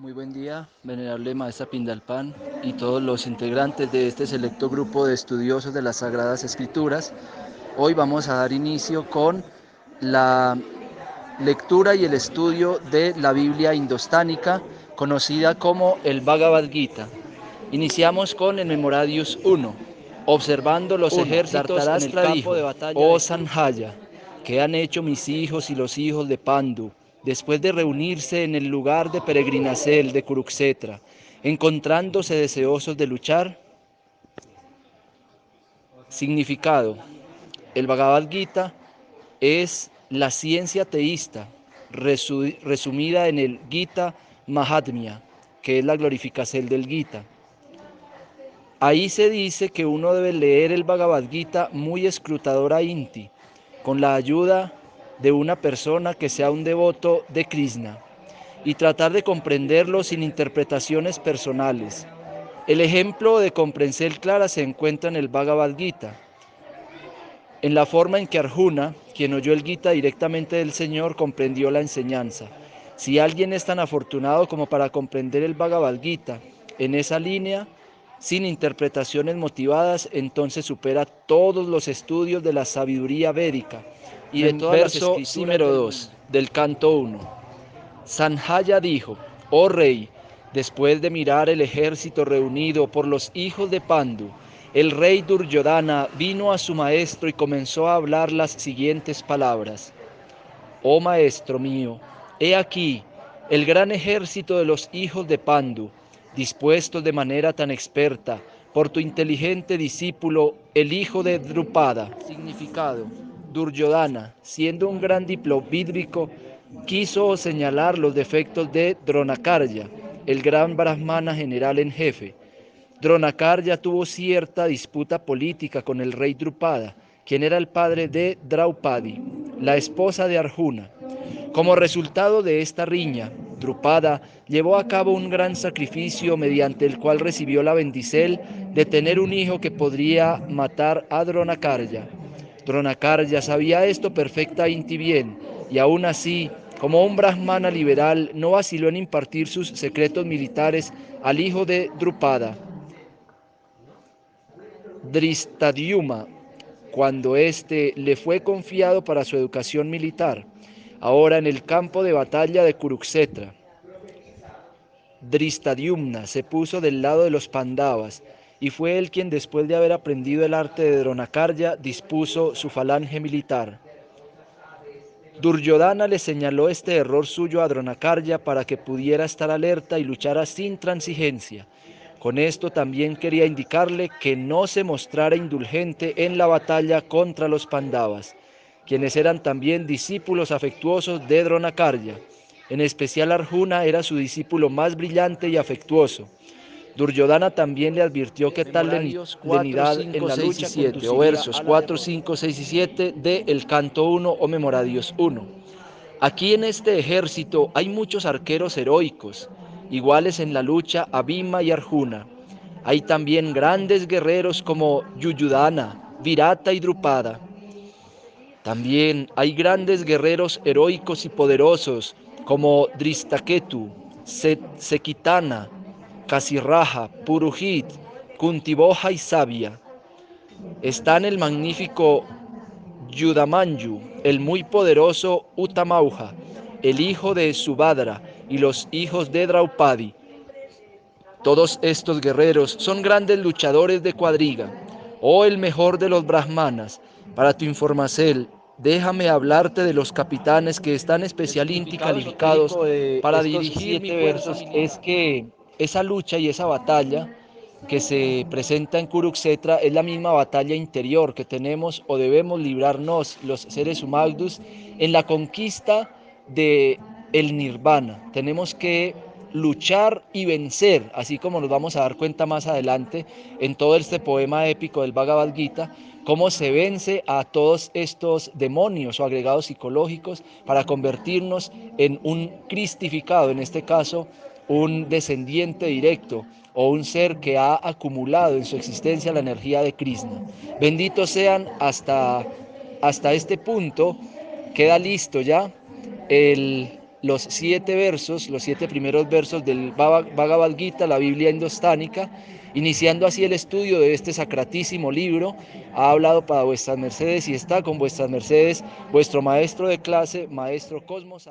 Muy buen día, venerable maestra Pindalpan y todos los integrantes de este selecto grupo de estudiosos de las Sagradas Escrituras. Hoy vamos a dar inicio con la lectura y el estudio de la Biblia indostánica, conocida como el Bhagavad Gita. Iniciamos con el Memoradius 1, observando los ejércitos en el campo de batalla. Oh Sanjaya, ¿qué han hecho mis hijos y los hijos de Pandu? Después de reunirse en el lugar de peregrinacel de Kuruksetra, encontrándose deseosos de luchar? Significado. El Bhagavad Gita es la ciencia teísta resumida en el Gita Mahatmya, que es la glorificación del Gita. Ahí se dice que uno debe leer el Bhagavad Gita muy escrutadora inti, con la ayuda de una persona que sea un devoto de Krishna y tratar de comprenderlo sin interpretaciones personales. El ejemplo de comprensión clara se encuentra en el Bhagavad Gita, en la forma en que Arjuna, quien oyó el Gita directamente del Señor, comprendió la enseñanza. Si alguien es tan afortunado como para comprender el Bhagavad Gita en esa línea, sin interpretaciones motivadas, entonces supera todos los estudios de la sabiduría védica y en verso número 2 del canto 1. Sanjaya dijo, oh rey, después de mirar el ejército reunido por los hijos de Pandu, el rey Duryodhana vino a su maestro y comenzó a hablar las siguientes palabras. Oh maestro mío, he aquí el gran ejército de los hijos de Pandu, dispuestos de manera tan experta por tu inteligente discípulo, el hijo de Drupada. Significado Duryodhana, siendo un gran diplovídrico, quiso señalar los defectos de Dronakarya, el gran brahmana general en jefe. Dronakarya tuvo cierta disputa política con el rey Drupada, quien era el padre de Draupadi, la esposa de Arjuna. Como resultado de esta riña, Drupada llevó a cabo un gran sacrificio mediante el cual recibió la bendicel de tener un hijo que podría matar a Dronakarya. Dronakarya sabía esto perfectamente bien y aún así, como un brahmana liberal, no vaciló en impartir sus secretos militares al hijo de Drupada, Dristadyuma, cuando éste le fue confiado para su educación militar, ahora en el campo de batalla de Kuruksetra. Dristadyumna se puso del lado de los Pandavas y fue él quien después de haber aprendido el arte de Dronakarya dispuso su falange militar. Duryodhana le señaló este error suyo a Dronakarya para que pudiera estar alerta y luchara sin transigencia. Con esto también quería indicarle que no se mostrara indulgente en la batalla contra los Pandavas, quienes eran también discípulos afectuosos de Dronakarya. En especial Arjuna era su discípulo más brillante y afectuoso. Duryodhana también le advirtió que tal lenidad en la lucha 7, o versos 4, 5, 6 y 7 de El Canto 1 o Memoradios 1. Aquí en este ejército hay muchos arqueros heroicos, iguales en la lucha a Bhima y Arjuna. Hay también grandes guerreros como Yuyudana, Virata y Drupada. También hay grandes guerreros heroicos y poderosos como Dristaketu, Sekitana, Kasirraja, Purujit, Kuntiboja y Sabia. Están el magnífico Yudamanyu, el muy poderoso Utamauja, el hijo de Subadra y los hijos de Draupadi. Todos estos guerreros son grandes luchadores de cuadriga. Oh el mejor de los brahmanas, para tu información, déjame hablarte de los capitanes que están especialmente calificados para dirigir siete versos. Es que esa lucha y esa batalla que se presenta en Kuruksetra es la misma batalla interior que tenemos o debemos librarnos los seres humanos en la conquista de el nirvana. Tenemos que luchar y vencer, así como nos vamos a dar cuenta más adelante en todo este poema épico del Bhagavad Gita, cómo se vence a todos estos demonios o agregados psicológicos para convertirnos en un cristificado, en este caso un descendiente directo o un ser que ha acumulado en su existencia la energía de Krishna. Benditos sean hasta, hasta este punto, queda listo ya el los siete versos, los siete primeros versos del Bhagavad Gita, la Biblia indostánica, iniciando así el estudio de este sacratísimo libro. Ha hablado para vuestras mercedes y está con vuestras mercedes vuestro maestro de clase, maestro Cosmos.